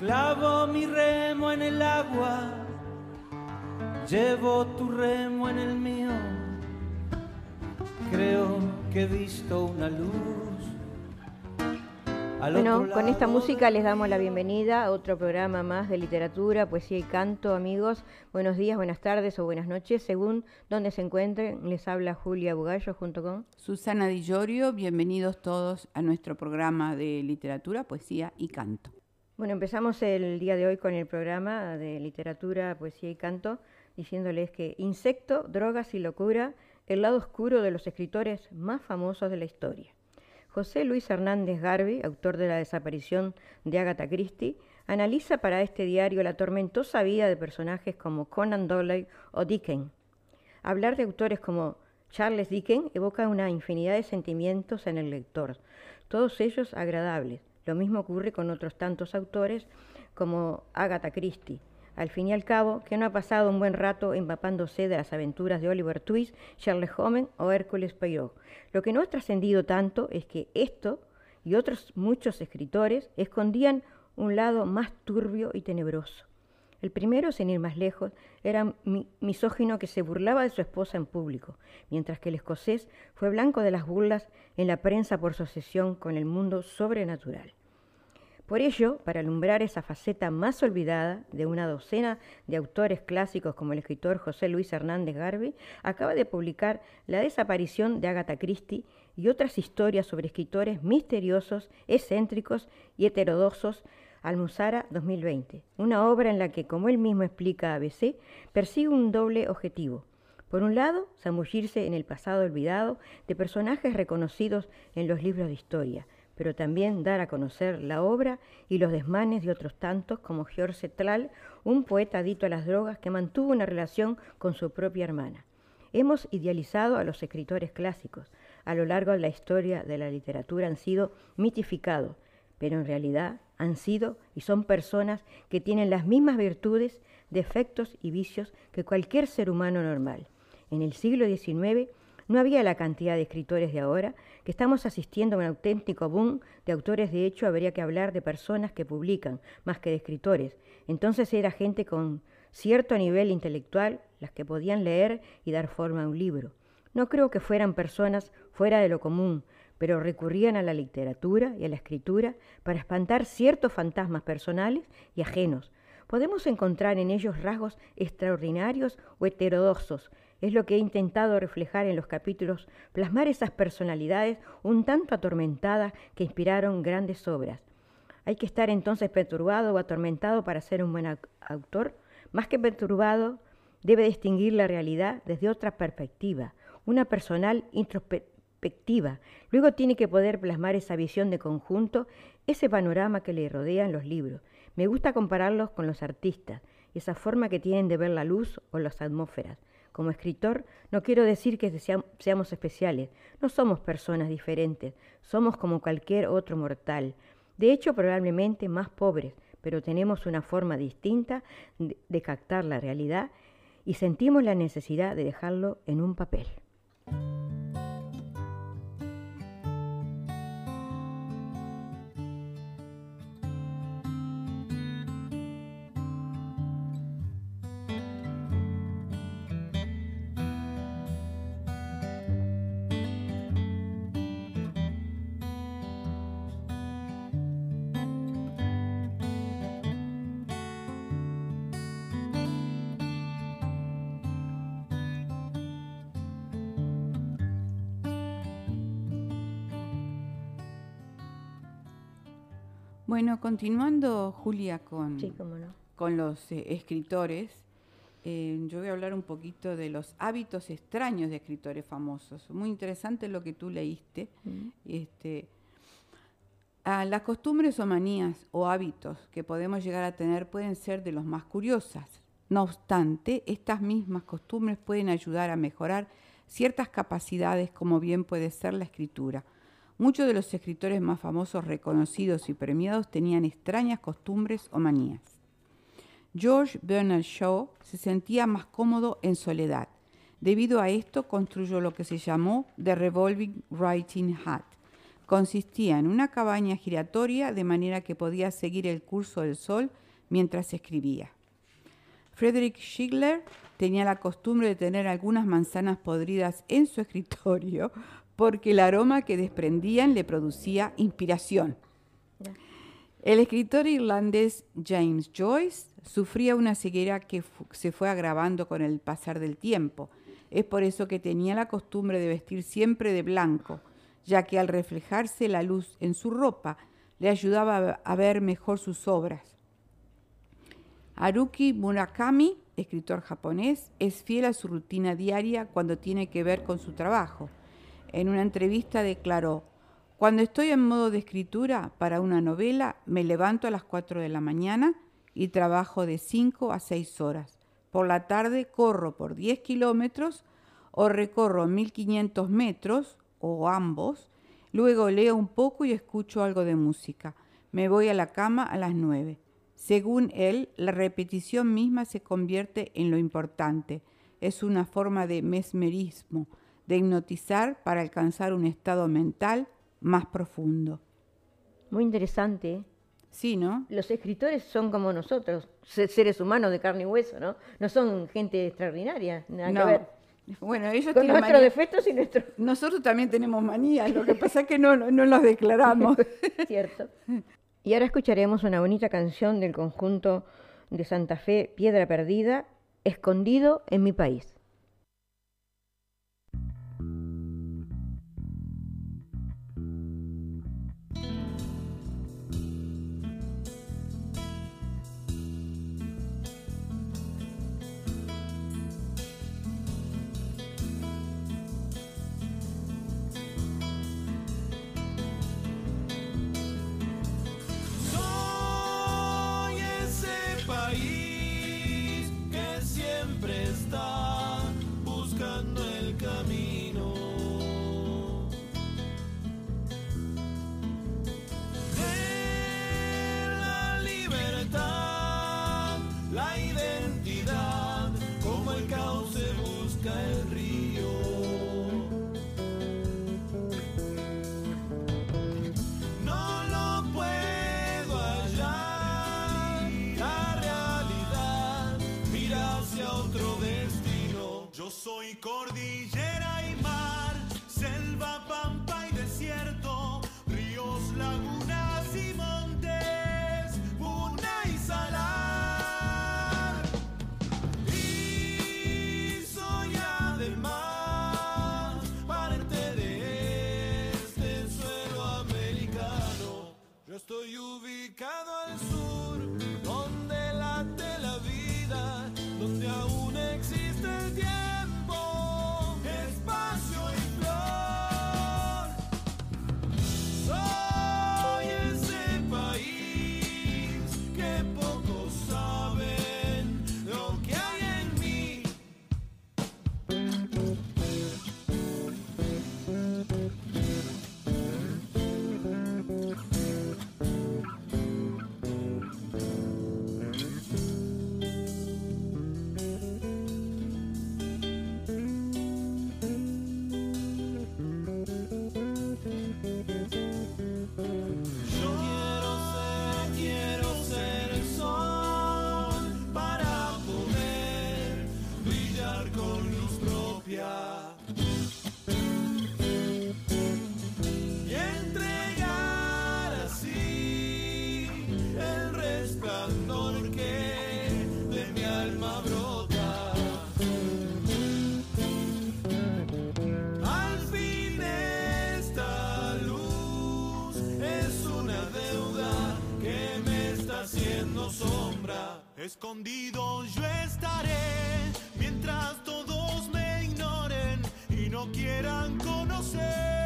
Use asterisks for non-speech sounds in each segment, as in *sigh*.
Clavo mi remo en el agua, llevo tu remo en el mío. Creo que he visto una luz bueno, con esta música les damos la bienvenida a otro programa más de literatura, poesía y canto, amigos. Buenos días, buenas tardes o buenas noches, según donde se encuentren. Les habla Julia Bugallo junto con Susana Di Llorio. Bienvenidos todos a nuestro programa de literatura, poesía y canto. Bueno, empezamos el día de hoy con el programa de literatura, poesía y canto, diciéndoles que insecto, drogas y locura, el lado oscuro de los escritores más famosos de la historia. José Luis Hernández Garbi, autor de La desaparición de Agatha Christie, analiza para este diario la tormentosa vida de personajes como Conan Doyle o Dickens. Hablar de autores como Charles Dickens evoca una infinidad de sentimientos en el lector, todos ellos agradables. Lo mismo ocurre con otros tantos autores como Agatha Christie, al fin y al cabo, que no ha pasado un buen rato empapándose de las aventuras de Oliver Twist, Sherlock Holmes o Hércules Poirot. Lo que no ha trascendido tanto es que esto y otros muchos escritores escondían un lado más turbio y tenebroso. El primero, sin ir más lejos, era misógino que se burlaba de su esposa en público, mientras que el escocés fue blanco de las burlas en la prensa por su obsesión con el mundo sobrenatural. Por ello, para alumbrar esa faceta más olvidada de una docena de autores clásicos como el escritor José Luis Hernández Garbi, acaba de publicar La desaparición de Agatha Christie y otras historias sobre escritores misteriosos, excéntricos y heterodoxos Almuzara 2020, una obra en la que, como él mismo explica a ABC, persigue un doble objetivo. Por un lado, zambullirse en el pasado olvidado de personajes reconocidos en los libros de historia, pero también dar a conocer la obra y los desmanes de otros tantos como George Tlal, un poeta adicto a las drogas que mantuvo una relación con su propia hermana. Hemos idealizado a los escritores clásicos. A lo largo de la historia de la literatura han sido mitificados, pero en realidad han sido y son personas que tienen las mismas virtudes, defectos y vicios que cualquier ser humano normal. En el siglo XIX no había la cantidad de escritores de ahora, que estamos asistiendo a un auténtico boom de autores. De hecho, habría que hablar de personas que publican, más que de escritores. Entonces era gente con cierto nivel intelectual, las que podían leer y dar forma a un libro. No creo que fueran personas fuera de lo común, pero recurrían a la literatura y a la escritura para espantar ciertos fantasmas personales y ajenos. Podemos encontrar en ellos rasgos extraordinarios o heterodoxos, es lo que he intentado reflejar en los capítulos, plasmar esas personalidades un tanto atormentadas que inspiraron grandes obras. Hay que estar entonces perturbado o atormentado para ser un buen autor. Más que perturbado, debe distinguir la realidad desde otra perspectiva, una personal introspectiva. Luego tiene que poder plasmar esa visión de conjunto, ese panorama que le rodea en los libros. Me gusta compararlos con los artistas, esa forma que tienen de ver la luz o las atmósferas. Como escritor, no quiero decir que seamos especiales, no somos personas diferentes, somos como cualquier otro mortal. De hecho, probablemente más pobres, pero tenemos una forma distinta de captar la realidad y sentimos la necesidad de dejarlo en un papel. Bueno, continuando, Julia, con, con los eh, escritores, eh, yo voy a hablar un poquito de los hábitos extraños de escritores famosos. Muy interesante lo que tú leíste. Mm. este, las costumbres o manías o hábitos que podemos llegar a tener pueden ser de los más curiosas. No obstante, estas mismas costumbres pueden ayudar a mejorar ciertas capacidades como bien puede ser la escritura Muchos de los escritores más famosos, reconocidos y premiados tenían extrañas costumbres o manías. George Bernard Shaw se sentía más cómodo en soledad. Debido a esto construyó lo que se llamó The Revolving Writing Hat, consistía en una cabaña giratoria de manera que podía seguir el curso del sol mientras escribía. Frederick Schiller tenía la costumbre de tener algunas manzanas podridas en su escritorio porque el aroma que desprendían le producía inspiración. El escritor irlandés James Joyce sufría una ceguera que se fue agravando con el pasar del tiempo. Es por eso que tenía la costumbre de vestir siempre de blanco, ya que al reflejarse la luz en su ropa le ayudaba a ver mejor sus obras. Haruki Murakami, escritor japonés, es fiel a su rutina diaria cuando tiene que ver con su trabajo. En una entrevista declaró, cuando estoy en modo de escritura para una novela, me levanto a las 4 de la mañana y trabajo de 5 a 6 horas. Por la tarde corro por 10 kilómetros o recorro 1500 metros o ambos. Luego leo un poco y escucho algo de música. Me voy a la cama a las 9. Según él, la repetición misma se convierte en lo importante. Es una forma de mesmerismo, de hipnotizar para alcanzar un estado mental más profundo. Muy interesante. Sí, ¿no? Los escritores son como nosotros, seres humanos de carne y hueso, ¿no? No son gente extraordinaria, nada que ver. Bueno, ellos Con nuestros defectos y nuestros... Nosotros también tenemos manías, lo que *laughs* pasa es que no, no, no los declaramos. *laughs* Cierto. Y ahora escucharemos una bonita canción del conjunto de Santa Fe, Piedra Perdida, Escondido en mi país. Quieran conocer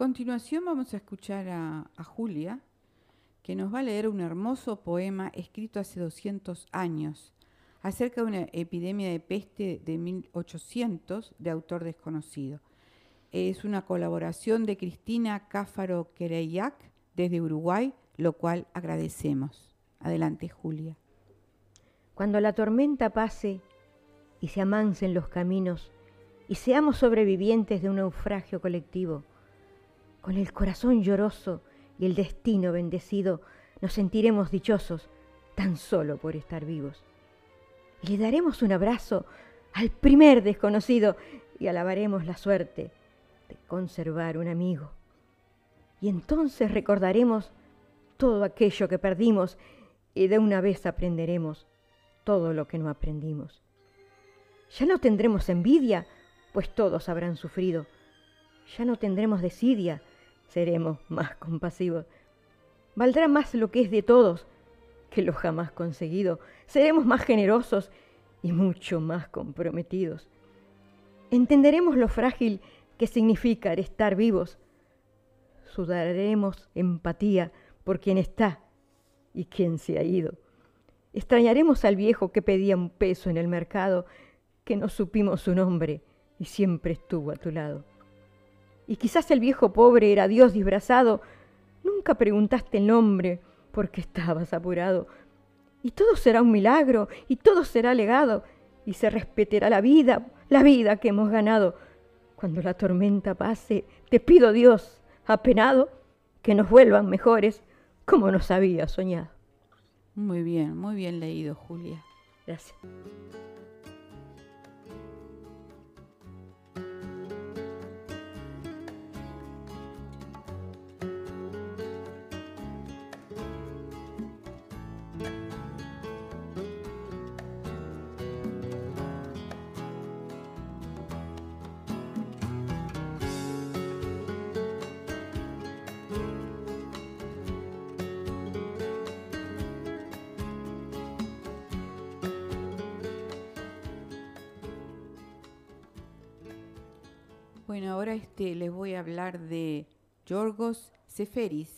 continuación vamos a escuchar a, Julia, que nos va a leer un hermoso poema escrito hace 200 años acerca de una epidemia de peste de 1800 de autor desconocido. Es una colaboración de Cristina Cáfaro Quereyac desde Uruguay, lo cual agradecemos. Adelante, Julia. Cuando la tormenta pase y se amansen los caminos y seamos sobrevivientes de un naufragio colectivo, con el corazón lloroso y el destino bendecido, nos sentiremos dichosos tan solo por estar vivos. Y le daremos un abrazo al primer desconocido y alabaremos la suerte de conservar un amigo. Y entonces recordaremos todo aquello que perdimos y de una vez aprenderemos todo lo que no aprendimos. Ya no tendremos envidia, pues todos habrán sufrido. Ya no tendremos desidia, seremos más compasivos. Valdrá más lo que es de todos que lo jamás conseguido. Seremos más generosos y mucho más comprometidos. Entenderemos lo frágil que significa estar vivos. Sudaremos empatía por quien está y quien se ha ido. Extrañaremos al viejo que pedía un peso en el mercado, que no supimos su nombre y siempre estuvo a tu lado. Y quizás el viejo pobre era Dios disfrazado, nunca preguntaste el nombre porque estabas apurado. Y todo será un milagro, y todo será legado, y se respetará la vida, la vida que hemos ganado. Cuando la tormenta pase, te pido Dios, apenado, que nos vuelvan mejores como nos había soñado. Muy bien, muy bien leído, Julia. Gracias. Bueno, ahora este, les voy a hablar de Yorgos Seferis,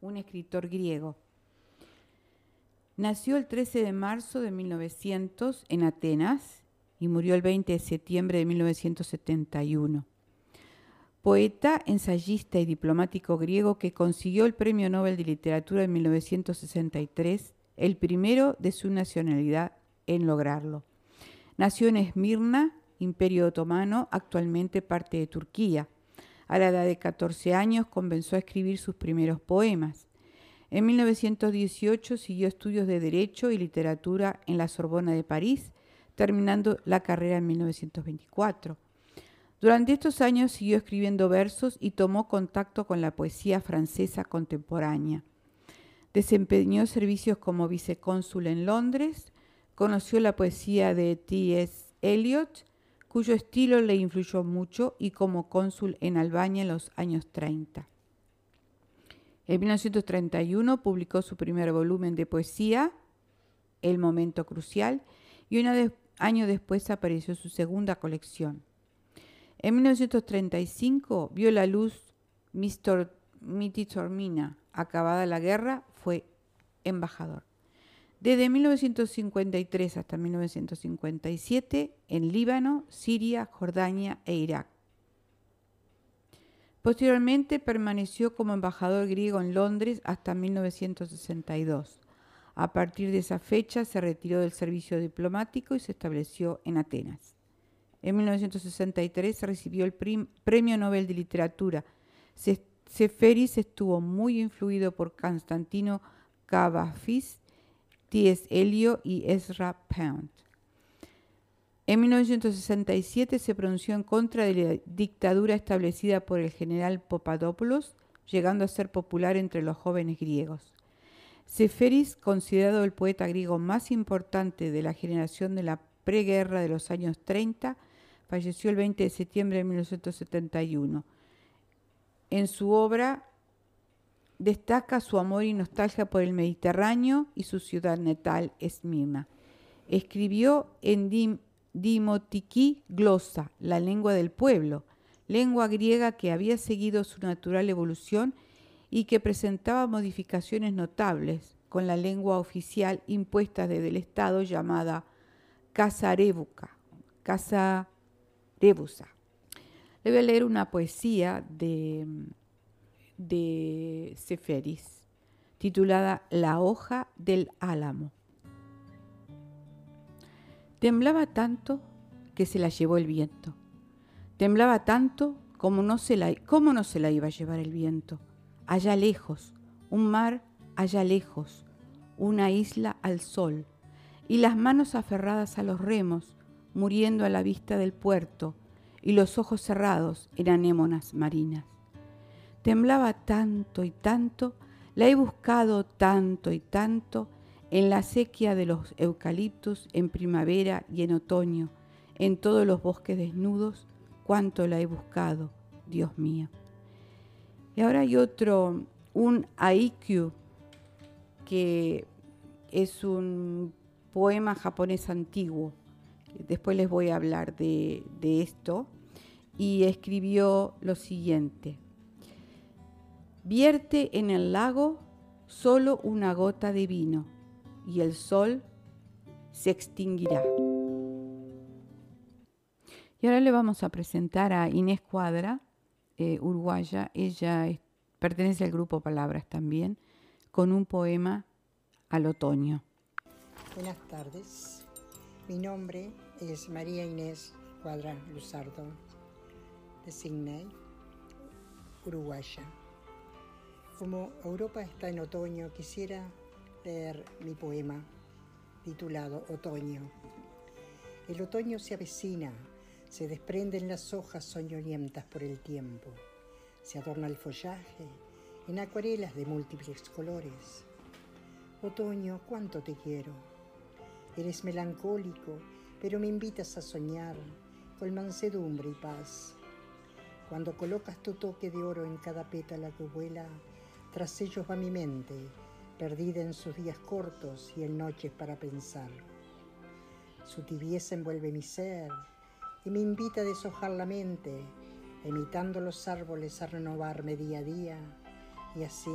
un escritor griego. Nació el 13 de marzo de 1900 en Atenas y murió el 20 de septiembre de 1971. Poeta, ensayista y diplomático griego que consiguió el Premio Nobel de Literatura en 1963, el primero de su nacionalidad en lograrlo. Nació en Esmirna, Imperio Otomano, actualmente parte de Turquía. A la edad de 14 años comenzó a escribir sus primeros poemas. En 1918 siguió estudios de Derecho y Literatura en la Sorbona de París, terminando la carrera en 1924. Durante estos años siguió escribiendo versos y tomó contacto con la poesía francesa contemporánea. Desempeñó servicios como vicecónsul en Londres, conoció la poesía de T.S. Eliot cuyo estilo le influyó mucho y como cónsul en Albania en los años 30. En 1931 publicó su primer volumen de poesía, El Momento Crucial, y un año después apareció su segunda colección. En 1935 vio la luz Miti Tormina. Acabada la guerra, fue embajador. Desde 1953 hasta 1957 en Líbano, Siria, Jordania e Irak. Posteriormente permaneció como embajador griego en Londres hasta 1962. A partir de esa fecha se retiró del servicio diplomático y se estableció en Atenas. En 1963 recibió el Premio Nobel de Literatura. Seferis estuvo muy influido por Constantino Cavafis T.S. Eliot y Ezra Pound. En 1967 se pronunció en contra de la dictadura establecida por el general Papadopoulos, llegando a ser popular entre los jóvenes griegos. Seferis, considerado el poeta griego más importante de la generación de la preguerra de los años 30, falleció el 20 de septiembre de 1971. En su obra destaca su amor y nostalgia por el Mediterráneo y su ciudad natal, Esmirna. Escribió en Dim glosa, la lengua del pueblo, lengua griega que había seguido su natural evolución y que presentaba modificaciones notables con la lengua oficial impuesta desde el Estado llamada Casarebuca, Casarebusa. Le voy a leer una poesía de, de Seferis titulada La hoja del álamo. Temblaba tanto que se la llevó el viento. Temblaba tanto como no se la, cómo no se la iba a llevar el viento. Allá lejos, un mar allá lejos, una isla al sol, y las manos aferradas a los remos, muriendo a la vista del puerto, y los ojos cerrados en anémonas marinas. Temblaba tanto y tanto, la he buscado tanto y tanto en la sequía de los eucaliptos en primavera y en otoño, en todos los bosques desnudos, cuánto la he buscado, Dios mío. Y ahora hay otro, un Aikyu, que es un poema japonés antiguo. Después les voy a hablar de esto. Y escribió lo siguiente. Vierte en el lago solo una gota de vino y el sol se extinguirá. Y ahora le vamos a presentar a Inés Cuadra, eh, uruguaya. Ella pertenece al grupo Palabras también, con un poema al otoño. Buenas tardes. Mi nombre es María Inés Cuadra Luzardo, de Sydney, uruguaya. Como Europa está en otoño, quisiera leer mi poema titulado Otoño. El otoño se avecina se desprenden las hojas soñolientas por el tiempo. Se adorna el follaje en acuarelas de múltiples colores. Otoño, cuánto te quiero. Eres melancólico, pero me invitas a soñar con mansedumbre y paz. Cuando colocas tu toque de oro en cada pétala que vuela, tras ellos va mi mente, perdida en sus días cortos y en noches para pensar. Su tibieza envuelve mi ser, y me invita a deshojar la mente, imitando los árboles a renovarme día a día y así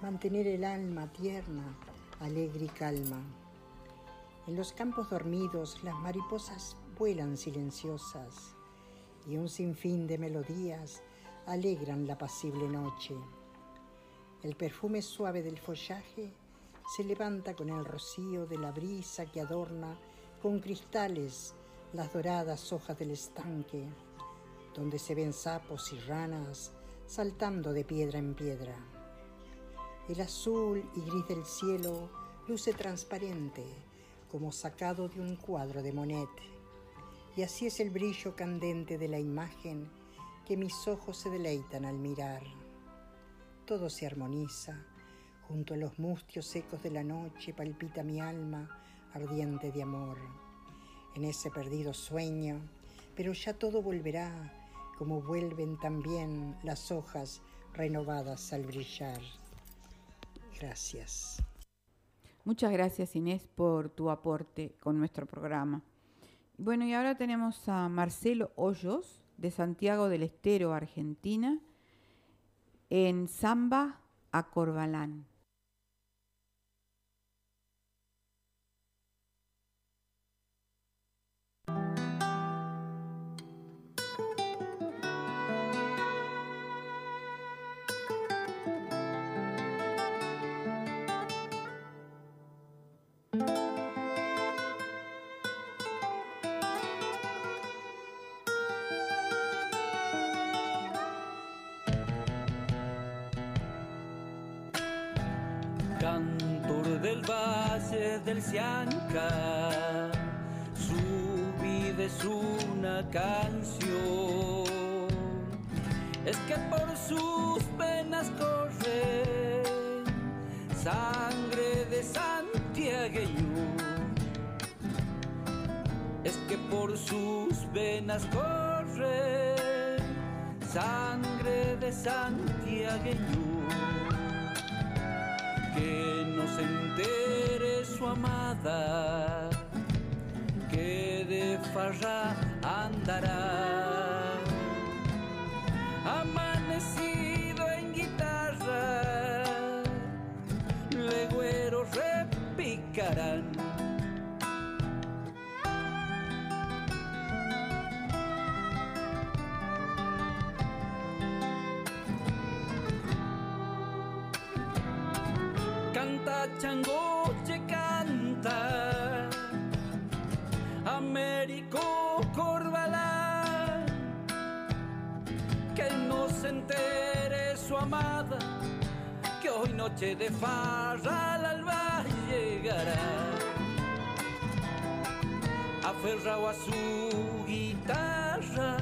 mantener el alma tierna, alegre y calma. En los campos dormidos las mariposas vuelan silenciosas y un sinfín de melodías alegran la pasible noche. El perfume suave del follaje se levanta con el rocío de la brisa que adorna con cristales las doradas hojas del estanque, donde se ven sapos y ranas saltando de piedra en piedra. El azul y gris del cielo luce transparente, como sacado de un cuadro de Monet. Y así es el brillo candente de la imagen que mis ojos se deleitan al mirar. Todo se armoniza, junto a los mustios secos de la noche palpita mi alma ardiente de amor en ese perdido sueño, pero ya todo volverá como vuelven también las hojas renovadas al brillar. Gracias. Muchas gracias Inés por tu aporte con nuestro programa. Bueno, y ahora tenemos a Marcelo Hoyos de Santiago del Estero, Argentina, en Samba a Corbalán. Del Cianca, su vida es una canción. Es que por sus venas corre sangre de santiagueño. Es que por sus venas corre sangre de santiagueño. Que no se entere su amada, que de farra andará. Amanecido en guitarra, legüeros repicarán. Canta chango que hoy noche de farra al alba llegará aferrado a su guitarra,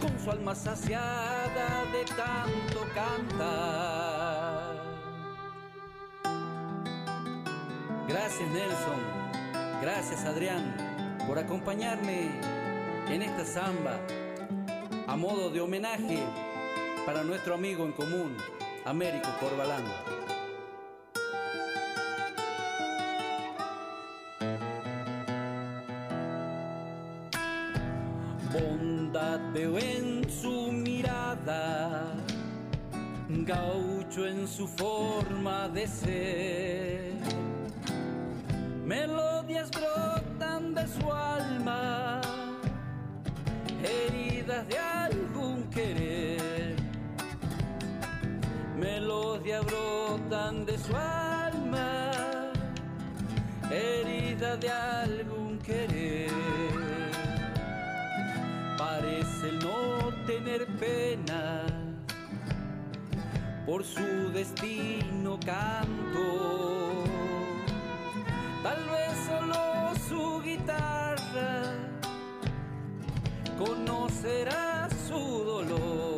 con su alma saciada de tanto cantar. Gracias Nelson, gracias Adrián por acompañarme en esta samba a modo de homenaje para nuestro amigo en común, Américo Corbalán. Bondad veo en su mirada, gaucho en su forma de ser. Melodías brotan de su alma, heridas de su alma, heridas de algún querer parece no tener pena, por su destino canto, tal vez solo su guitarra conocerá su dolor.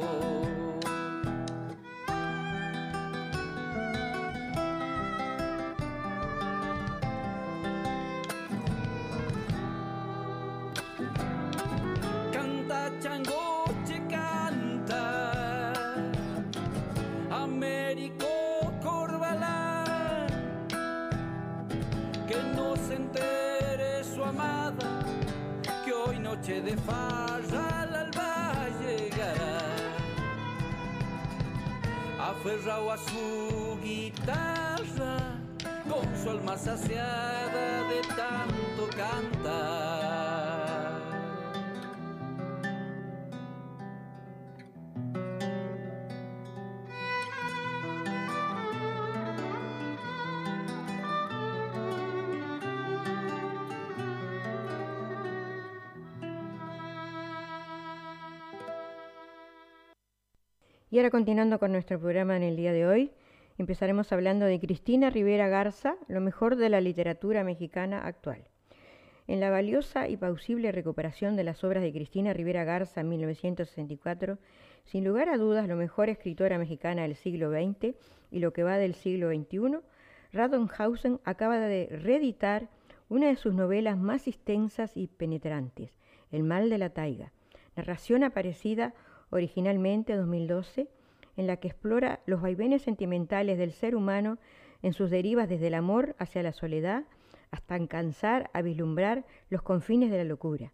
Aferrado a su guitarra, con su alma saciada de tanto cantar. Y ahora continuando con nuestro programa en el día de hoy, empezaremos hablando de Cristina Rivera Garza, lo mejor de la literatura mexicana actual. En la valiosa y pausible recuperación de las obras de Cristina Rivera Garza en 1964, sin lugar a dudas lo mejor escritora mexicana del siglo XX y lo que va del siglo XXI, Radonhausen acaba de reeditar una de sus novelas más extensas y penetrantes, El mal de la taiga, narración aparecida originalmente 2012, en la que explora los vaivenes sentimentales del ser humano en sus derivas desde el amor hacia la soledad hasta alcanzar a vislumbrar los confines de la locura.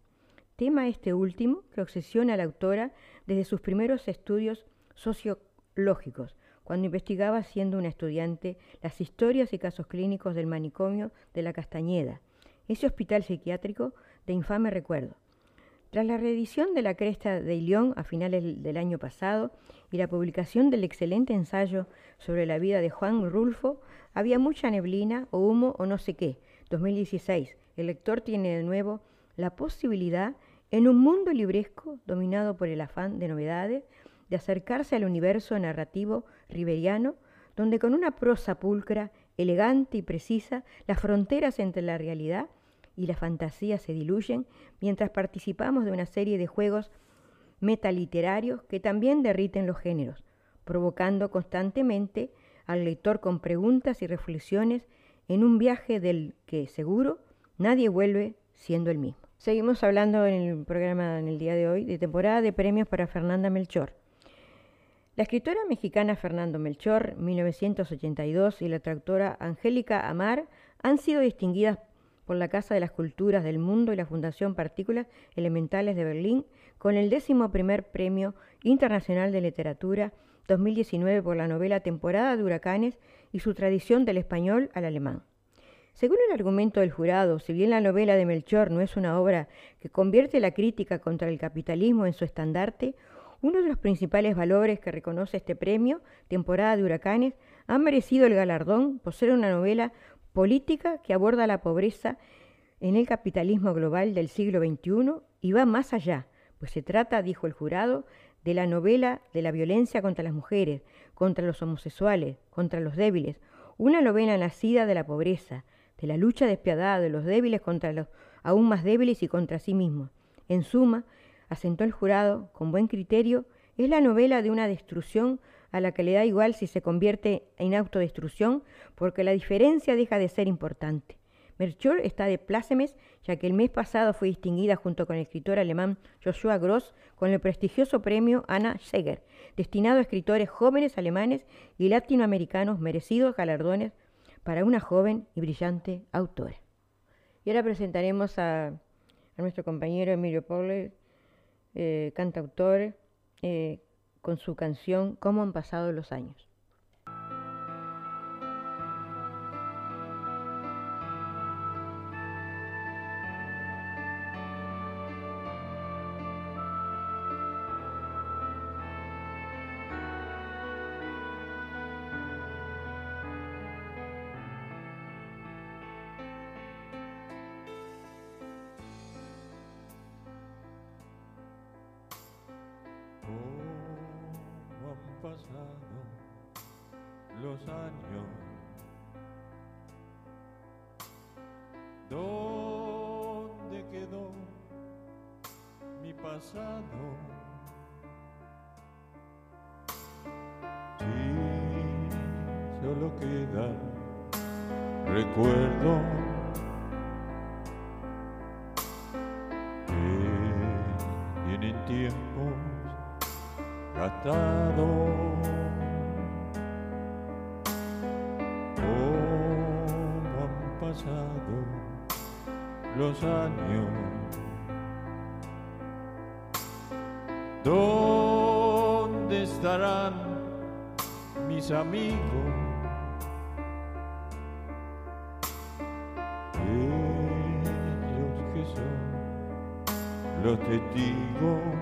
Tema este último que obsesiona a la autora desde sus primeros estudios sociológicos, cuando investigaba siendo una estudiante las historias y casos clínicos del manicomio de la Castañeda, ese hospital psiquiátrico de infame recuerdo. Tras la reedición de La Cresta de Ilión a finales del año pasado y la publicación del excelente ensayo sobre la vida de Juan Rulfo, había mucha neblina o humo o no sé qué. 2016. El lector tiene de nuevo la posibilidad, en un mundo libresco dominado por el afán de novedades, de acercarse al universo narrativo riveriano, donde con una prosa pulcra, elegante y precisa, las fronteras entre la realidad y la fantasía se diluyen mientras participamos de una serie de juegos metaliterarios que también derriten los géneros, provocando constantemente al lector con preguntas y reflexiones en un viaje del que seguro nadie vuelve siendo el mismo. Seguimos hablando en el programa en el día de hoy de temporada de premios para Fernanda Melchor. La escritora mexicana Fernando Melchor, 1982, y la traductora Angélica Amar han sido distinguidas por la Casa de las Culturas del Mundo y la Fundación Partículas Elementales de Berlín con el décimo primer Premio Internacional de Literatura 2019 por la novela Temporada de Huracanes y su tradición del español al alemán. Según el argumento del jurado, si bien la novela de Melchor no es una obra que convierte la crítica contra el capitalismo en su estandarte, uno de los principales valores que reconoce este premio, Temporada de Huracanes, ha merecido el galardón por ser una novela política que aborda la pobreza en el capitalismo global del siglo XXI y va más allá, pues se trata, dijo el jurado, de la novela de la violencia contra las mujeres, contra los homosexuales, contra los débiles, una novela nacida de la pobreza, de la lucha despiadada de los débiles contra los aún más débiles y contra sí mismos. En suma, asentó el jurado, con buen criterio, es la novela de una destrucción a la que le da igual si se convierte en autodestrucción, porque la diferencia deja de ser importante. Melchor está de plácemes, ya que el mes pasado fue distinguida junto con el escritor alemán Joshua Gross con el prestigioso premio Anna Seger, destinado a escritores jóvenes alemanes y latinoamericanos merecidos galardones para una joven y brillante autora. Y ahora presentaremos a, nuestro compañero Emilio Poble, eh, cantautor, eh, con su canción Cómo han pasado los años. pasado los años. ¿Dónde quedó mi pasado? Sí, solo queda recuerdo. Que tienen tiempo rescatado. ¿Cómo han pasado los años? ¿Dónde estarán mis amigos? Ellos que son los testigos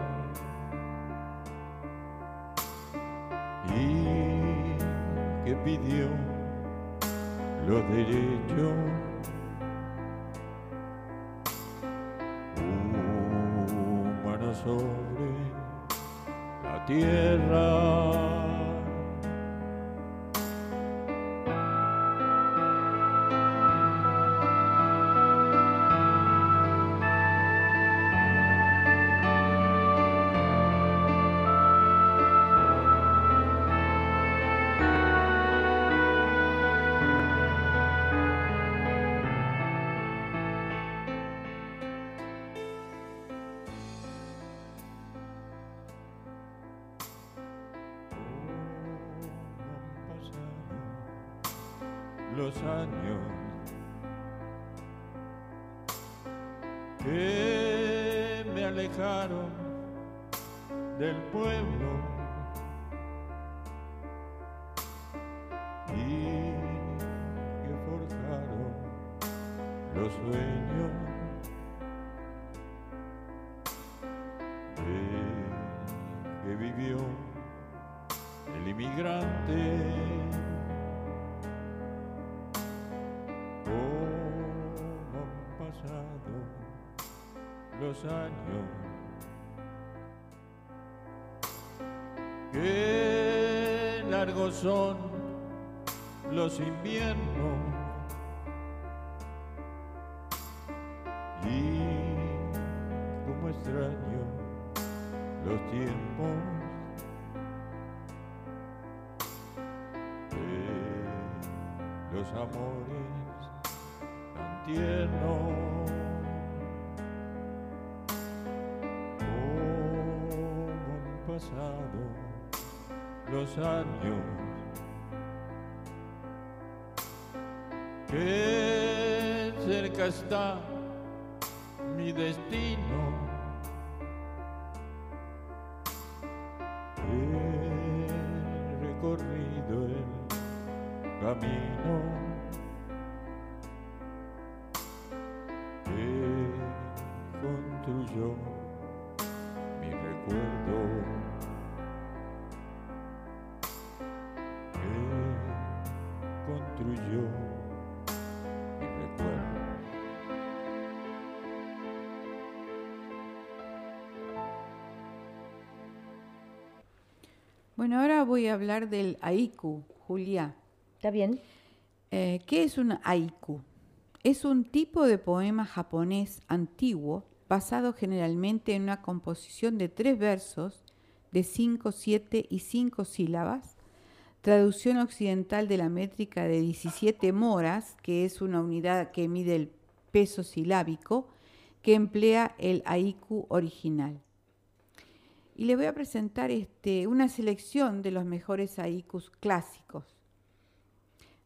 los derechos humanos sobre la tierra. Son los inviernos y como extraño los tiempos de los amores tan tiernos. los años. Que cerca está mi destino. He recorrido el camino que construyó Bueno, ahora voy a hablar del haiku, Julia. ¿Está bien? Eh, ¿Qué es un haiku? Es un tipo de poema japonés antiguo basado generalmente en una composición de tres versos de cinco, siete y cinco sílabas, traducción occidental de la métrica de 17 moras, que es una unidad que mide el peso silábico, que emplea el haiku original. Y les voy a presentar este, una selección de los mejores haikus clásicos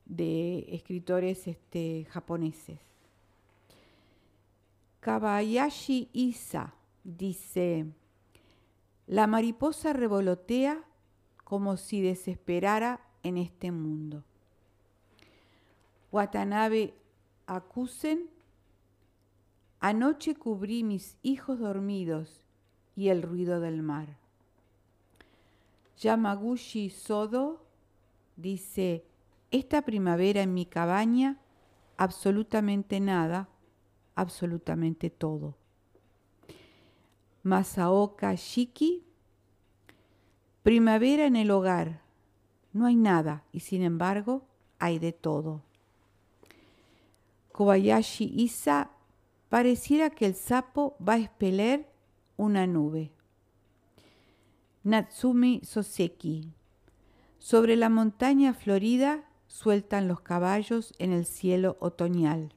de escritores este, japoneses. Kabayashi Isa dice, la mariposa revolotea como si desesperara en este mundo. Watanabe Akusen, anoche cubrí mis hijos dormidos y el ruido del mar. Yamaguchi Sodo dice, esta primavera en mi cabaña, absolutamente nada, absolutamente todo. Masaoka Shiki, primavera en el hogar, no hay nada y sin embargo hay de todo. Kobayashi Isa, pareciera que el sapo va a expeler una nube. Natsumi Soseki, sobre la montaña florida sueltan los caballos en el cielo otoñal.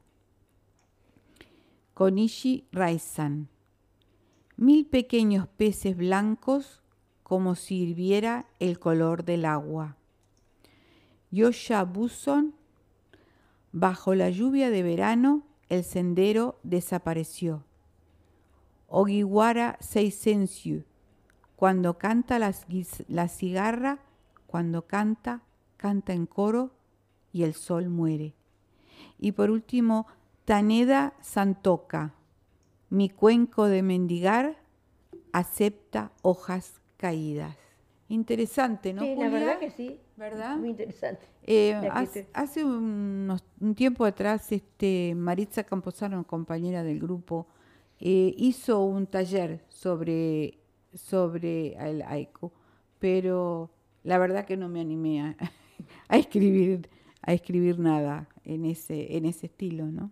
Konishi Raizan. Mil pequeños peces blancos como si hirviera el color del agua. Yosha Buson. Bajo la lluvia de verano el sendero desapareció. Ogiwara Seisensyu. Cuando canta la, la cigarra, cuando canta, canta en coro y el sol muere. Y por último, Taneda Santoka, mi cuenco de mendigar acepta hojas caídas. Interesante, ¿no? Sí, la verdad que sí. ¿Verdad? Muy interesante. Eh, hace, un tiempo atrás, este, Maritza Camposano, compañera del grupo, eh, hizo un taller sobre, sobre el haiku, pero la verdad que no me animé a, *laughs* a escribir a escribir nada en ese, en ese estilo, ¿no?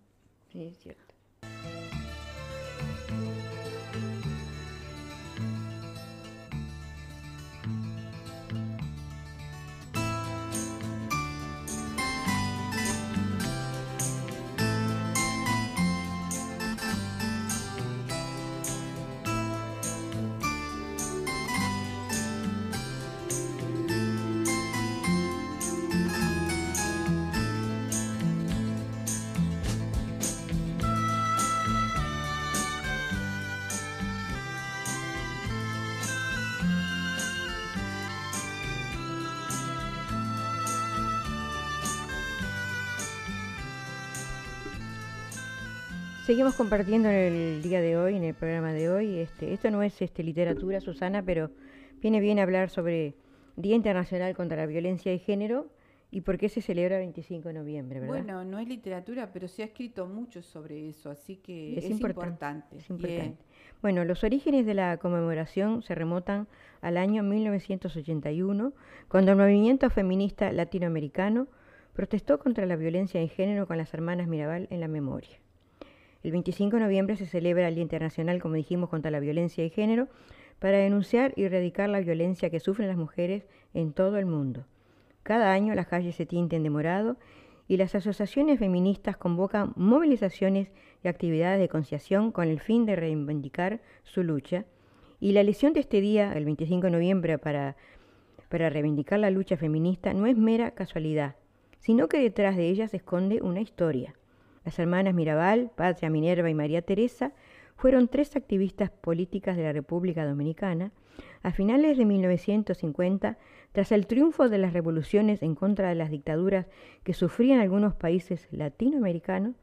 Sí, es cierto. Seguimos compartiendo en el día de hoy, en el programa de hoy. Este, esto no es este, literatura, Susana, pero viene bien hablar sobre Día Internacional contra la Violencia de Género y por qué se celebra el 25 de noviembre, ¿verdad? Bueno, no es literatura, pero se ha escrito mucho sobre eso, así que es, importante. Es importante. Bueno, los orígenes de la conmemoración se remontan al año 1981, cuando el movimiento feminista latinoamericano protestó contra la violencia de género con las hermanas Mirabal en la memoria. El 25 de noviembre se celebra el Día Internacional, como dijimos, contra la violencia de género, para denunciar y erradicar la violencia que sufren las mujeres en todo el mundo. Cada año las calles se tinten de morado y las asociaciones feministas convocan movilizaciones y actividades de conciliación con el fin de reivindicar su lucha. Y la elección de este día, el 25 de noviembre, para, para reivindicar la lucha feminista no es mera casualidad, sino que detrás de ella se esconde una historia. Las hermanas Mirabal, Patria Minerva y María Teresa fueron tres activistas políticas de la República Dominicana. A finales de 1950, tras el triunfo de las revoluciones en contra de las dictaduras que sufrían algunos países latinoamericanos,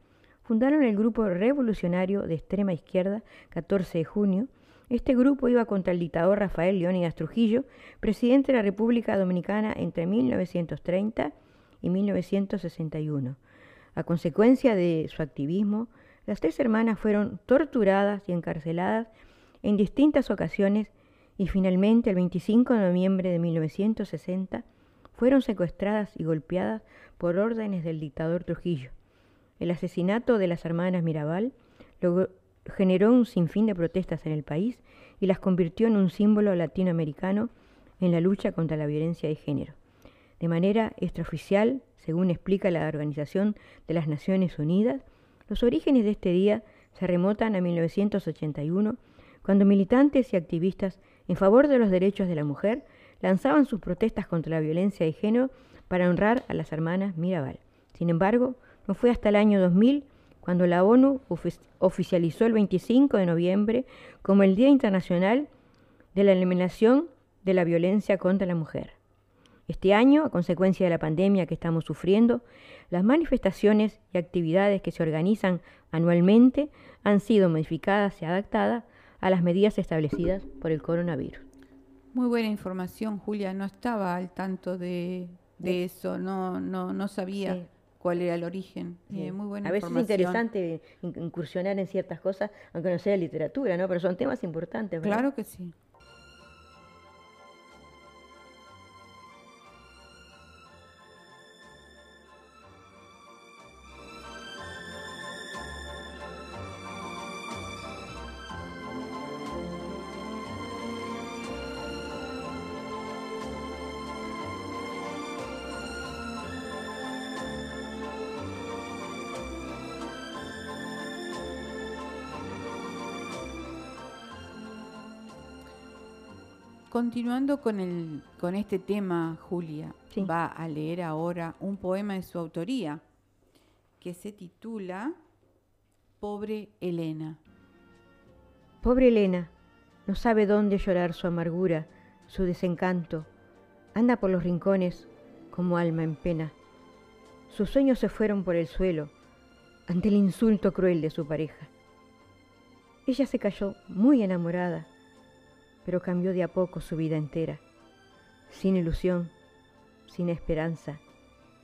fundaron el grupo revolucionario de extrema izquierda 14 de junio. Este grupo iba contra el dictador Rafael Leónidas Trujillo, presidente de la República Dominicana entre 1930 y 1961. A consecuencia de su activismo, las tres hermanas fueron torturadas y encarceladas en distintas ocasiones y finalmente el 25 de noviembre de 1960 fueron secuestradas y golpeadas por órdenes del dictador Trujillo. El asesinato de las hermanas Mirabal generó un sinfín de protestas en el país y las convirtió en un símbolo latinoamericano en la lucha contra la violencia de género. De manera extraoficial, según explica la Organización de las Naciones Unidas, los orígenes de este día se remontan a 1981, cuando militantes y activistas en favor de los derechos de la mujer lanzaban sus protestas contra la violencia de género para honrar a las hermanas Mirabal. Sin embargo, no fue hasta el año 2000 cuando la ONU oficializó el 25 de noviembre como el Día Internacional de la Eliminación de la Violencia contra la Mujer. Este año, a consecuencia de la pandemia que estamos sufriendo, las manifestaciones y actividades que se organizan anualmente han sido modificadas y adaptadas a las medidas establecidas por el coronavirus. Muy buena información, Julia. No estaba al tanto de, eso, no, no, no sabía. cuál era el origen. Eh, muy buena a veces es interesante incursionar en ciertas cosas, aunque no sea literatura, ¿no? Pero son temas importantes. Claro que sí. Continuando con, el, con este tema, Julia va a leer ahora un poema de su autoría que se titula Pobre Elena. Pobre Elena, no sabe dónde llorar su amargura, su desencanto. Anda por los rincones como alma en pena. Sus sueños se fueron por el suelo ante el insulto cruel de su pareja. Ella se cayó muy enamorada pero cambió de a poco su vida entera. Sin ilusión, sin esperanza,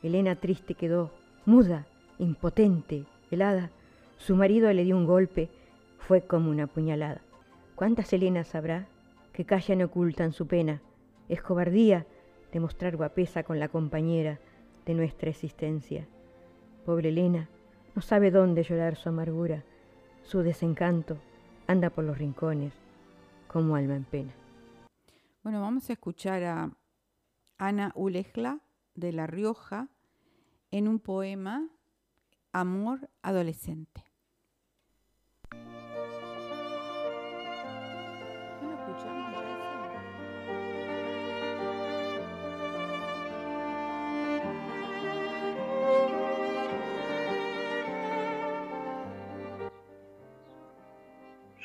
Elena triste quedó, muda, impotente, helada. Su marido le dio un golpe, fue como una puñalada. ¿Cuántas Elenas habrá que callan y ocultan su pena? Es cobardía demostrar guapesa con la compañera de nuestra existencia. Pobre Elena, no sabe dónde llorar su amargura, su desencanto anda por los rincones, como alma en pena. Bueno, vamos a escuchar a Ana Ulejla de La Rioja en un poema Amor Adolescente.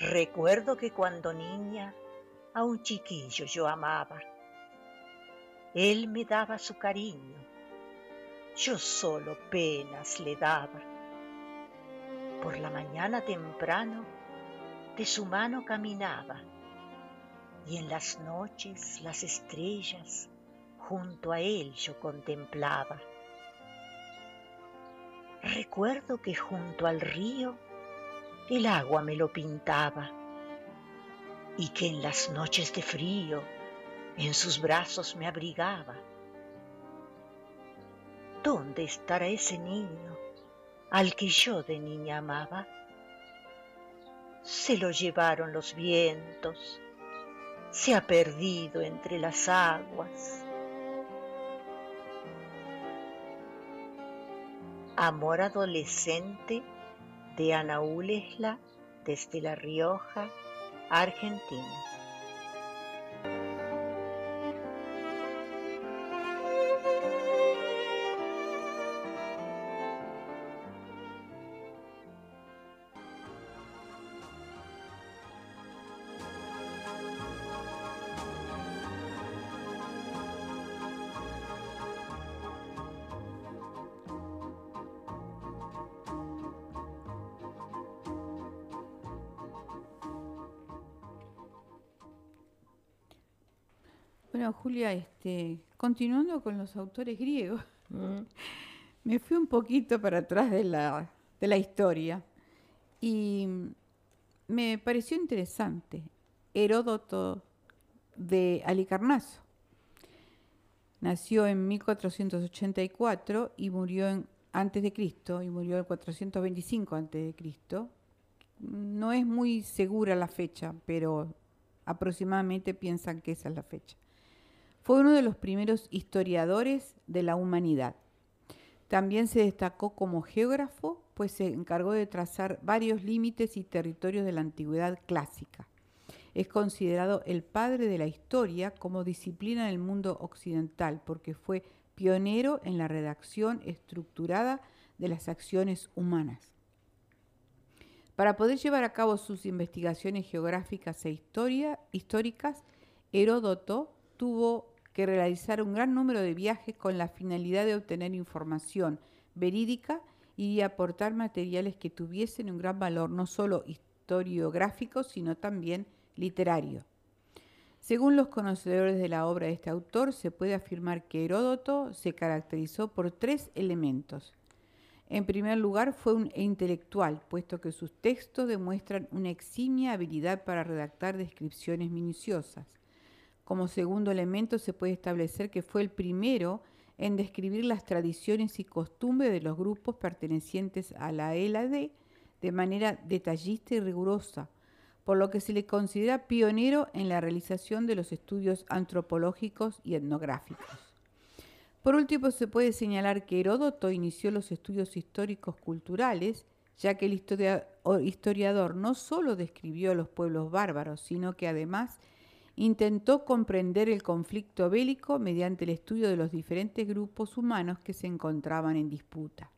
Recuerdo que cuando niña a un chiquillo yo amaba. Él me daba su cariño, yo solo penas le daba. Por la mañana temprano de su mano caminaba y en las noches las estrellas junto a él yo contemplaba. Recuerdo que junto al río el agua me lo pintaba y que en las noches de frío en sus brazos me abrigaba. ¿Dónde estará ese niño al que yo de niña amaba? Se lo llevaron los vientos, se ha perdido entre las aguas. Amor adolescente de Ana Ulesla desde La Rioja, Argentina. Julia, este, continuando con los autores griegos, mm. me fui un poquito para atrás de la, de la historia y me pareció interesante. Heródoto de Alicarnaso. Nació en 1484 y murió en, antes de Cristo y murió en 425 antes de Cristo. No es muy segura la fecha, pero aproximadamente piensan que esa es la fecha. Fue uno de los primeros historiadores de la humanidad. También se destacó como geógrafo, pues se encargó de trazar varios límites y territorios de la antigüedad clásica. Es considerado el padre de la historia como disciplina en el mundo occidental porque fue pionero en la redacción estructurada de las acciones humanas. Para poder llevar a cabo sus investigaciones geográficas e historia, históricas, Heródoto tuvo que realizar un gran número de viajes con la finalidad de obtener información verídica y aportar materiales que tuviesen un gran valor no solo historiográfico, sino también literario. Según los conocedores de la obra de este autor, se puede afirmar que Heródoto se caracterizó por tres elementos. En primer lugar, fue un intelectual, puesto que sus textos demuestran una eximia habilidad para redactar descripciones minuciosas. Como segundo elemento, se puede establecer que fue el primero en describir las tradiciones y costumbres de los grupos pertenecientes a la ELAD de manera detallista y rigurosa, por lo que se le considera pionero en la realización de los estudios antropológicos y etnográficos. Por último, se puede señalar que Heródoto inició los estudios históricos culturales, ya que el historiador no solo describió a los pueblos bárbaros, sino que además intentó comprender el conflicto bélico mediante el estudio de los diferentes grupos humanos que se encontraban en disputa.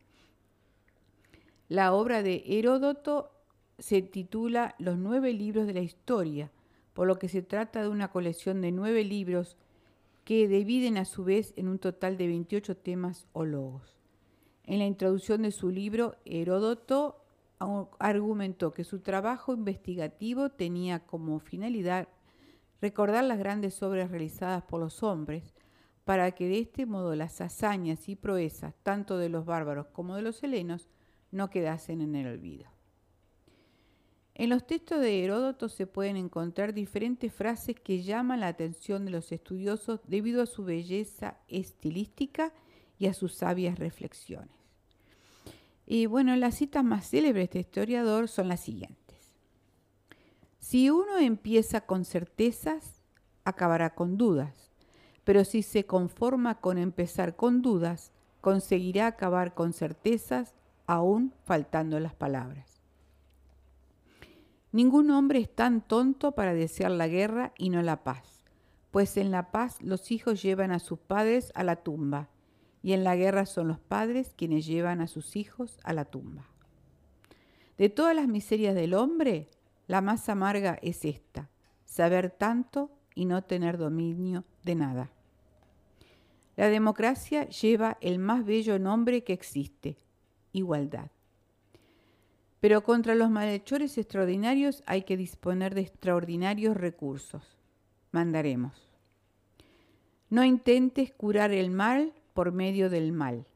La obra de Heródoto se titula Los nueve libros de la historia, por lo que se trata de una colección de nueve libros que dividen a su vez en un total de 28 temas o logos. En la introducción de su libro, Heródoto argumentó que su trabajo investigativo tenía como finalidad recordar las grandes obras realizadas por los hombres, para que de este modo las hazañas y proezas, tanto de los bárbaros como de los helenos, no quedasen en el olvido. En los textos de Heródoto se pueden encontrar diferentes frases que llaman la atención de los estudiosos debido a su belleza estilística y a sus sabias reflexiones. Y bueno, las citas más célebres de este historiador son las siguientes. Si uno empieza con certezas, acabará con dudas, pero si se conforma con empezar con dudas, conseguirá acabar con certezas, aún faltando las palabras. Ningún hombre es tan tonto para desear la guerra y no la paz, pues en la paz los hijos llevan a sus padres a la tumba, y en la guerra son los padres quienes llevan a sus hijos a la tumba. De todas las miserias del hombre, la más amarga es esta, saber tanto y no tener dominio de nada. La democracia lleva el más bello nombre que existe, igualdad. Pero contra los malhechores extraordinarios hay que disponer de extraordinarios recursos. Mandaremos. No intentes curar el mal por medio del mal.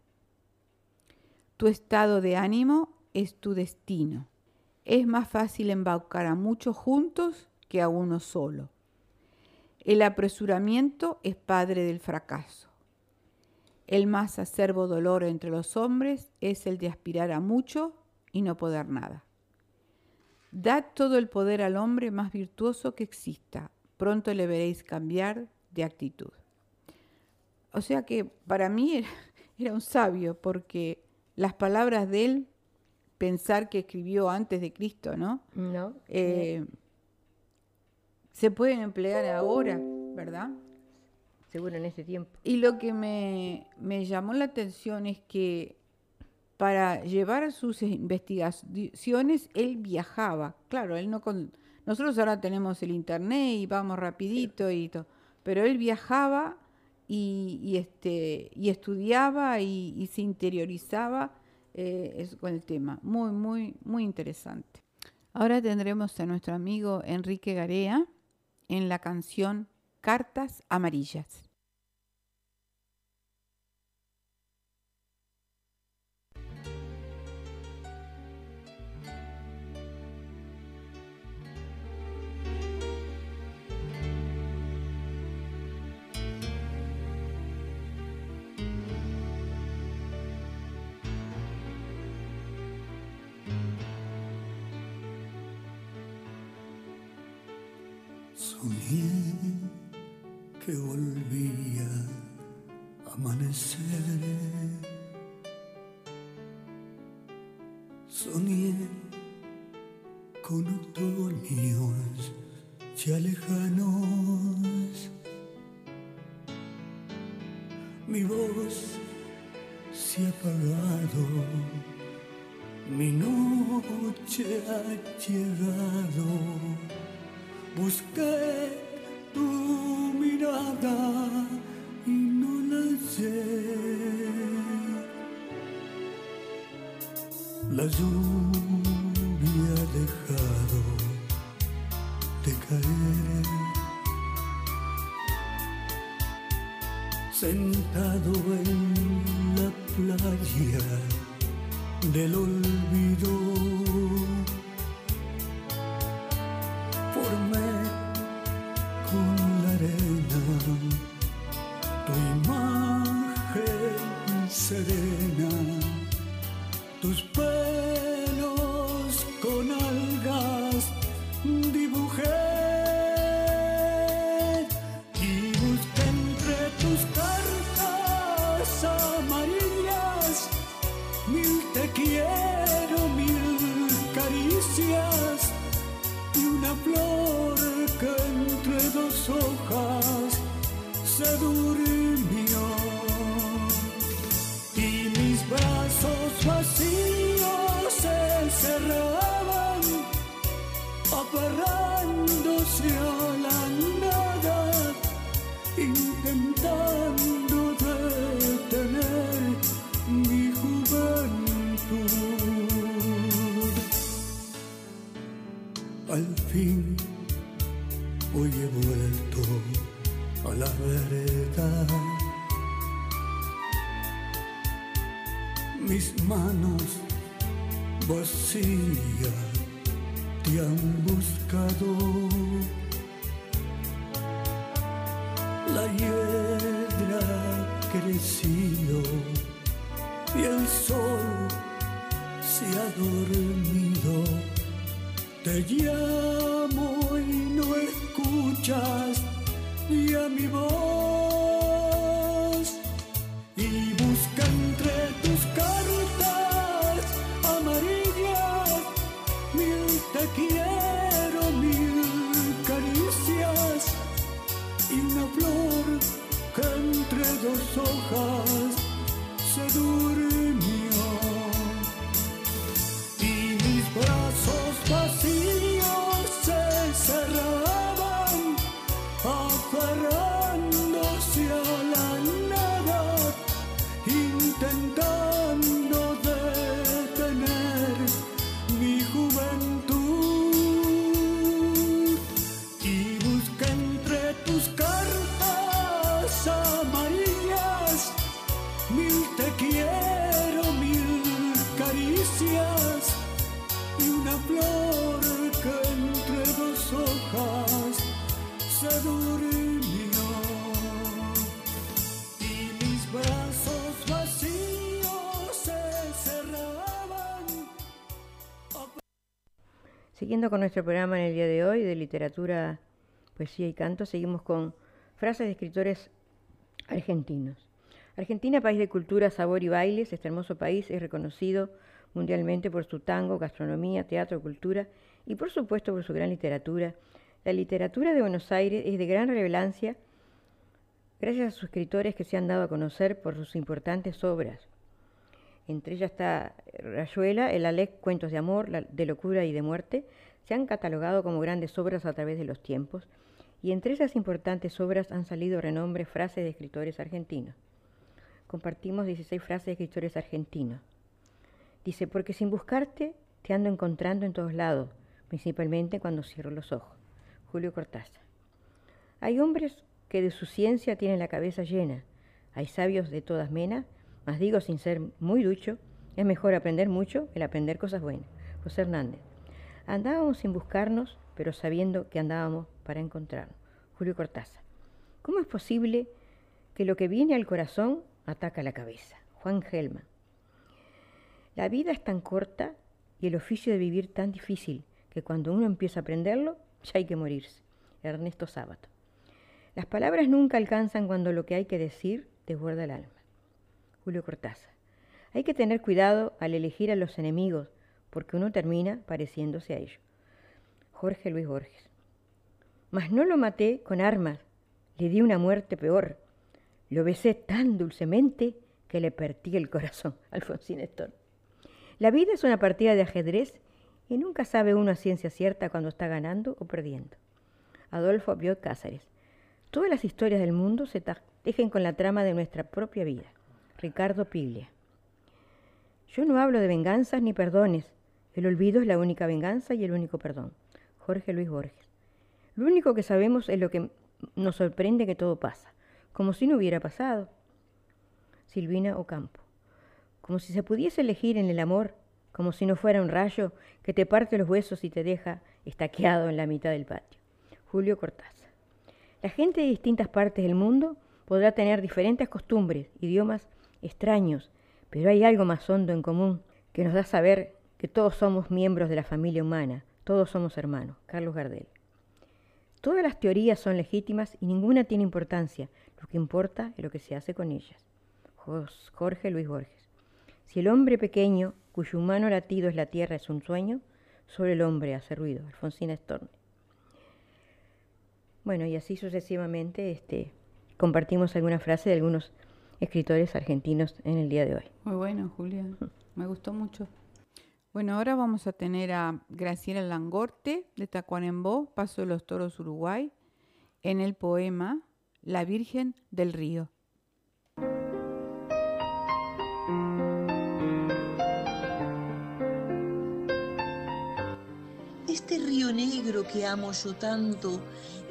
Tu estado de ánimo es tu destino. Es más fácil embaucar a muchos juntos que a uno solo. El apresuramiento es padre del fracaso. El más acerbo dolor entre los hombres es el de aspirar a mucho y no poder nada. Dad todo el poder al hombre más virtuoso que exista. Pronto le veréis cambiar de actitud. O sea que para mí era, *laughs* un sabio porque las palabras de él, pensar que escribió antes de Cristo, ¿no? No. Eh, se pueden emplear ahora, ¿verdad? Seguro en ese tiempo. Y lo que me, me llamó la atención es que para llevar sus investigaciones, él viajaba. Claro, él no con... Nosotros ahora tenemos el internet y vamos rapidito y todo, pero él viajaba y, este, y estudiaba y, se interiorizaba eh, con el tema. Muy, muy, muy interesante. Ahora tendremos a nuestro amigo Enrique Garea en la canción Cartas Amarillas. Que La Con nuestro programa en el día de hoy de literatura, poesía y canto, seguimos con frases de escritores argentinos. Argentina, país de cultura, sabor y bailes, este hermoso país es reconocido mundialmente por su tango, gastronomía, teatro, cultura y por supuesto por su gran literatura. La literatura de Buenos Aires es de gran relevancia gracias a sus escritores que se han dado a conocer por sus importantes obras. Entre ellas está Rayuela, El Alec, Cuentos de Amor, de Locura y de Muerte, se han catalogado como grandes obras a través de los tiempos, y entre esas importantes obras han salido renombre frases de escritores argentinos. Compartimos 16 frases de escritores argentinos. Dice, porque sin buscarte te ando encontrando en todos lados, principalmente cuando cierro los ojos. Julio Cortázar. Hay hombres que de su ciencia tienen la cabeza llena. Hay sabios de todas menas, mas digo sin ser muy ducho, es mejor aprender mucho el aprender cosas buenas. José Hernández. Andábamos sin buscarnos, pero sabiendo que andábamos para encontrarnos. Julio Cortázar. ¿Cómo es posible que lo que viene al corazón ataca la cabeza? Juan Gelman. La vida es tan corta y el oficio de vivir tan difícil que cuando uno empieza a aprenderlo, ya hay que morirse. Ernesto Sábato. Las palabras nunca alcanzan cuando lo que hay que decir desborda el alma. Julio Cortázar. Hay que tener cuidado al elegir a los enemigos, porque uno termina pareciéndose a ellos. Jorge Luis Borges. Mas no lo maté con armas, le di una muerte peor. Lo besé tan dulcemente que le partí el corazón. *laughs* Alfonsín Estor. La vida es una partida de ajedrez y nunca sabe uno a ciencia cierta cuando está ganando o perdiendo. Adolfo Biot Cáceres. Todas las historias del mundo se tejen con la trama de nuestra propia vida. Ricardo Piglia. Yo no hablo de venganzas ni perdones. El olvido es la única venganza y el único perdón. Jorge Luis Borges. Lo único que sabemos es lo que nos sorprende que todo pasa, como si no hubiera pasado. Silvina Ocampo. Como si se pudiese elegir en el amor, como si no fuera un rayo que te parte los huesos y te deja estaqueado en la mitad del patio. Julio Cortázar. La gente de distintas partes del mundo podrá tener diferentes costumbres, idiomas extraños, pero hay algo más hondo en común que nos da saber que todos somos miembros de la familia humana, todos somos hermanos. Carlos Gardel. Todas las teorías son legítimas y ninguna tiene importancia. Lo que importa es lo que se hace con ellas. Jorge Luis Borges. Si el hombre pequeño, cuyo humano latido es la tierra, es un sueño, sobre el hombre hace ruido. Alfonsina Storni. Bueno, y así sucesivamente este, compartimos alguna frase de algunos escritores argentinos en el día de hoy. Muy bueno, Julia. *laughs* Me gustó mucho. Bueno, ahora vamos a tener a Graciela Langorte de Tacuarembó, Paso de los Toros, Uruguay, en el poema La Virgen del Río. Este río negro que amo yo tanto,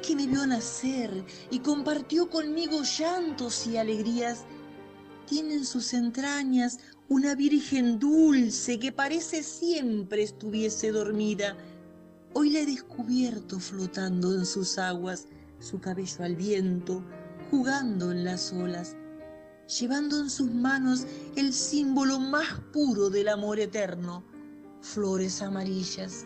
que me vio nacer y compartió conmigo llantos y alegrías, tiene en sus entrañas una virgen dulce que parece siempre estuviese dormida. Hoy la he descubierto flotando en sus aguas, su cabello al viento, jugando en las olas, llevando en sus manos el símbolo más puro del amor eterno, flores amarillas.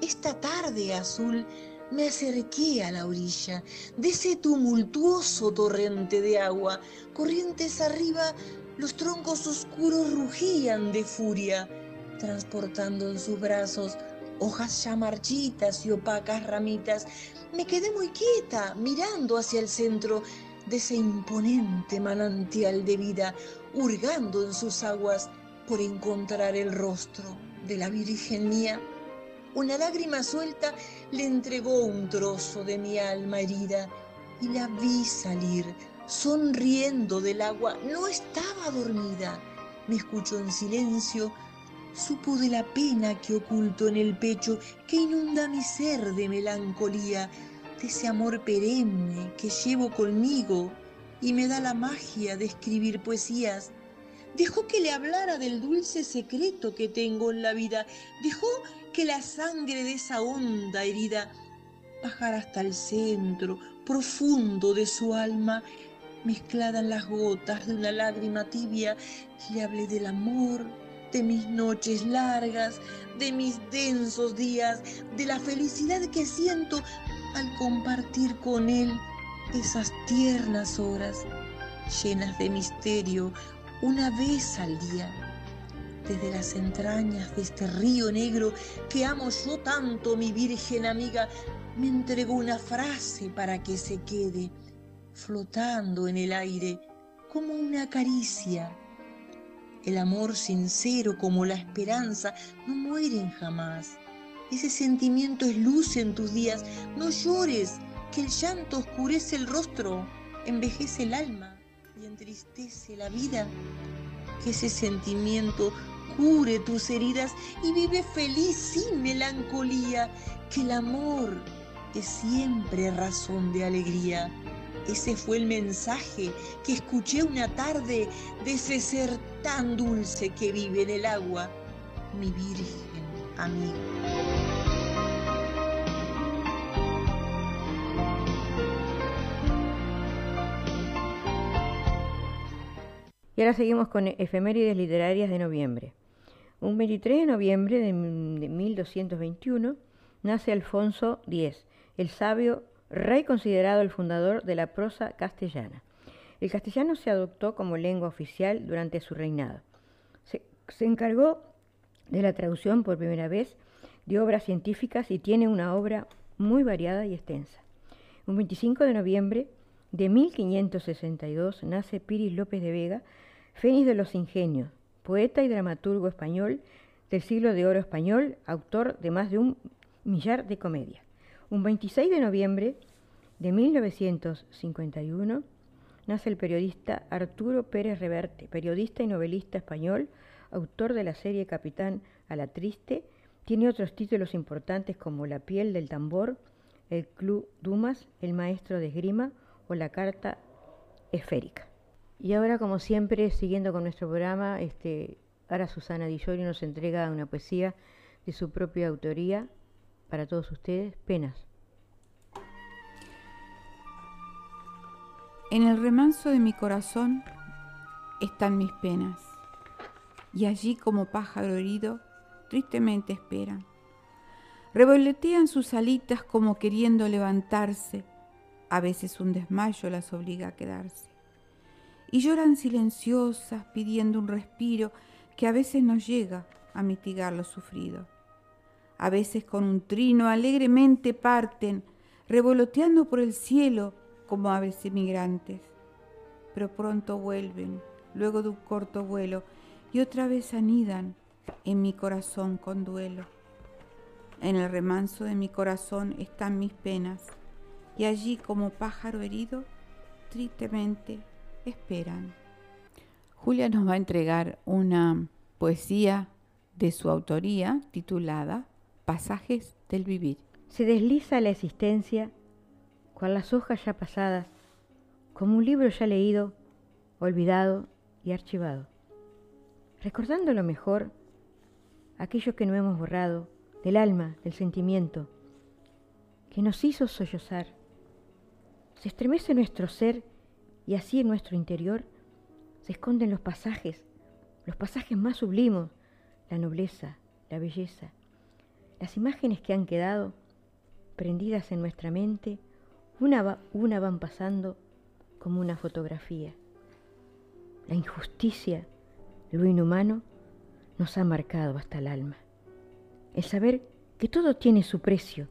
Esta tarde azul me acerqué a la orilla de ese tumultuoso torrente de agua, corrientes arriba los troncos oscuros rugían de furia, transportando en sus brazos hojas ya marchitas y opacas ramitas. Me quedé muy quieta, mirando hacia el centro de ese imponente manantial de vida, hurgando en sus aguas por encontrar el rostro de la Virgen mía. Una lágrima suelta le entregó un trozo de mi alma herida y la vi salir sonriendo del agua. No estaba dormida. Me escuchó en silencio. Supo de la pena que oculto en el pecho, que inunda mi ser de melancolía, de ese amor perenne que llevo conmigo y me da la magia de escribir poesías. Dejó que le hablara del dulce secreto que tengo en la vida. Dejó que la sangre de esa honda herida bajara hasta el centro profundo de su alma mezclada en las gotas de una lágrima tibia, le hablé del amor, de mis noches largas, de mis densos días, de la felicidad que siento al compartir con él esas tiernas horas llenas de misterio una vez al día. Desde las entrañas de este río negro que amo yo tanto, mi virgen amiga, me entregó una frase para que se quede flotando en el aire como una caricia. El amor sincero como la esperanza no mueren jamás. Ese sentimiento es luz en tus días. No llores, que el llanto oscurece el rostro, envejece el alma y entristece la vida. Que ese sentimiento cure tus heridas y vive feliz sin melancolía. Que el amor es siempre razón de alegría Ese fue el mensaje que escuché una tarde de ese ser tan dulce que vive en el agua, mi Virgen amiga. Y ahora seguimos con efemérides literarias de noviembre. Un 23 de noviembre de 1221 nace Alfonso X, el sabio rey considerado el fundador de la prosa castellana. El castellano se adoptó como lengua oficial durante su reinado. Se, encargó de la traducción por primera vez de obras científicas y tiene una obra muy variada y extensa. Un 25 de noviembre de 1562 nace Piris López de Vega, Fénix de los Ingenios, poeta y dramaturgo español del siglo de oro español, autor de más de un millar de comedias. Un 26 de noviembre de 1951 nace el periodista Arturo Pérez Reverte, periodista y novelista español, autor de la serie Capitán a la Triste. Tiene otros títulos importantes como La piel del tambor, El Club Dumas, El maestro de esgrima o La carta esférica. Y ahora, como siempre, siguiendo con nuestro programa, este, ahora Susana Di nos entrega una poesía de su propia autoría para todos ustedes, Penas. En el remanso de mi corazón están mis penas, y allí como pájaro herido, tristemente esperan. Revolotean sus alitas como queriendo levantarse, a veces un desmayo las obliga a quedarse. Y lloran silenciosas pidiendo un respiro que a veces no llega a mitigar lo sufrido. A veces con un trino alegremente parten, revoloteando por el cielo como aves emigrantes, pero pronto vuelven, luego de un corto vuelo, y otra vez anidan en mi corazón con duelo. En el remanso de mi corazón están mis penas, y allí como pájaro herido, tristemente esperan. Julia nos va a entregar una poesía de su autoría titulada Pasajes del Vivir. Se desliza la existencia con las hojas ya pasadas, como un libro ya leído, olvidado y archivado. Recordando lo mejor, aquello que no hemos borrado, del alma, del sentimiento, que nos hizo sollozar. Se estremece nuestro ser y así en nuestro interior se esconden los pasajes, los pasajes más sublimos, la nobleza, la belleza, las imágenes que han quedado prendidas en nuestra mente una, una van pasando como una fotografía. La injusticia, lo inhumano, nos ha marcado hasta el alma. El saber que todo tiene su precio,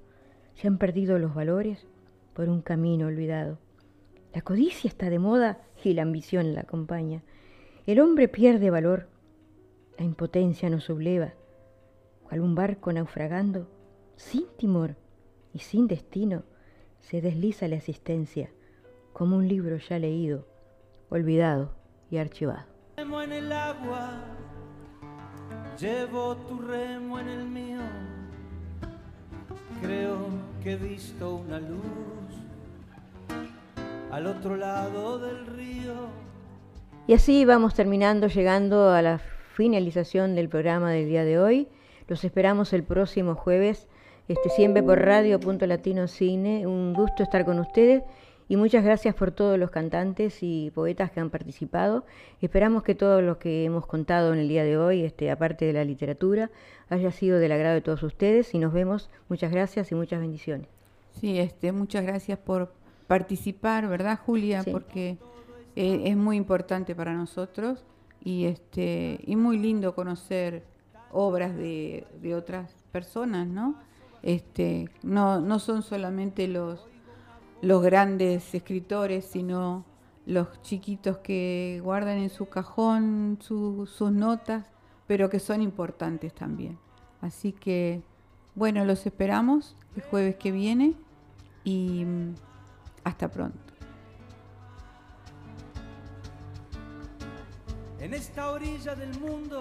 se han perdido los valores por un camino olvidado. La codicia está de moda y la ambición la acompaña. El hombre pierde valor, la impotencia nos subleva, cual un barco naufragando, sin timor y sin destino, se desliza la existencia como un libro ya leído, olvidado y archivado. Remo en el agua, llevo tu remo en el mío, creo que he visto una luz al otro lado del río. Y así vamos terminando, llegando a la finalización del programa del día de hoy. Los esperamos el próximo jueves este, siempre por Radio Punto Latino Cine. Un gusto estar con ustedes y muchas gracias por todos los cantantes y poetas que han participado. Esperamos que todo lo que hemos contado en el día de hoy, este, aparte de la literatura, haya sido del agrado de todos ustedes y nos vemos. Muchas gracias y muchas bendiciones. Sí, este, muchas gracias por participar, ¿verdad, Julia? Porque eh, es muy importante para nosotros y este y muy lindo conocer obras de, de otras personas, ¿no? Este, no, no son solamente los, los grandes escritores, sino los chiquitos que guardan en su cajón sus notas, pero que son importantes también. Así que, bueno, los esperamos el jueves que viene y mm, hasta pronto. En esta orilla del mundo,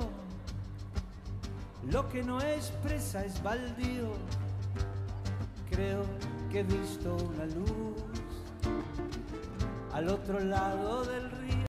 lo que no expresa es baldío. Creo que he visto una luz al otro lado del río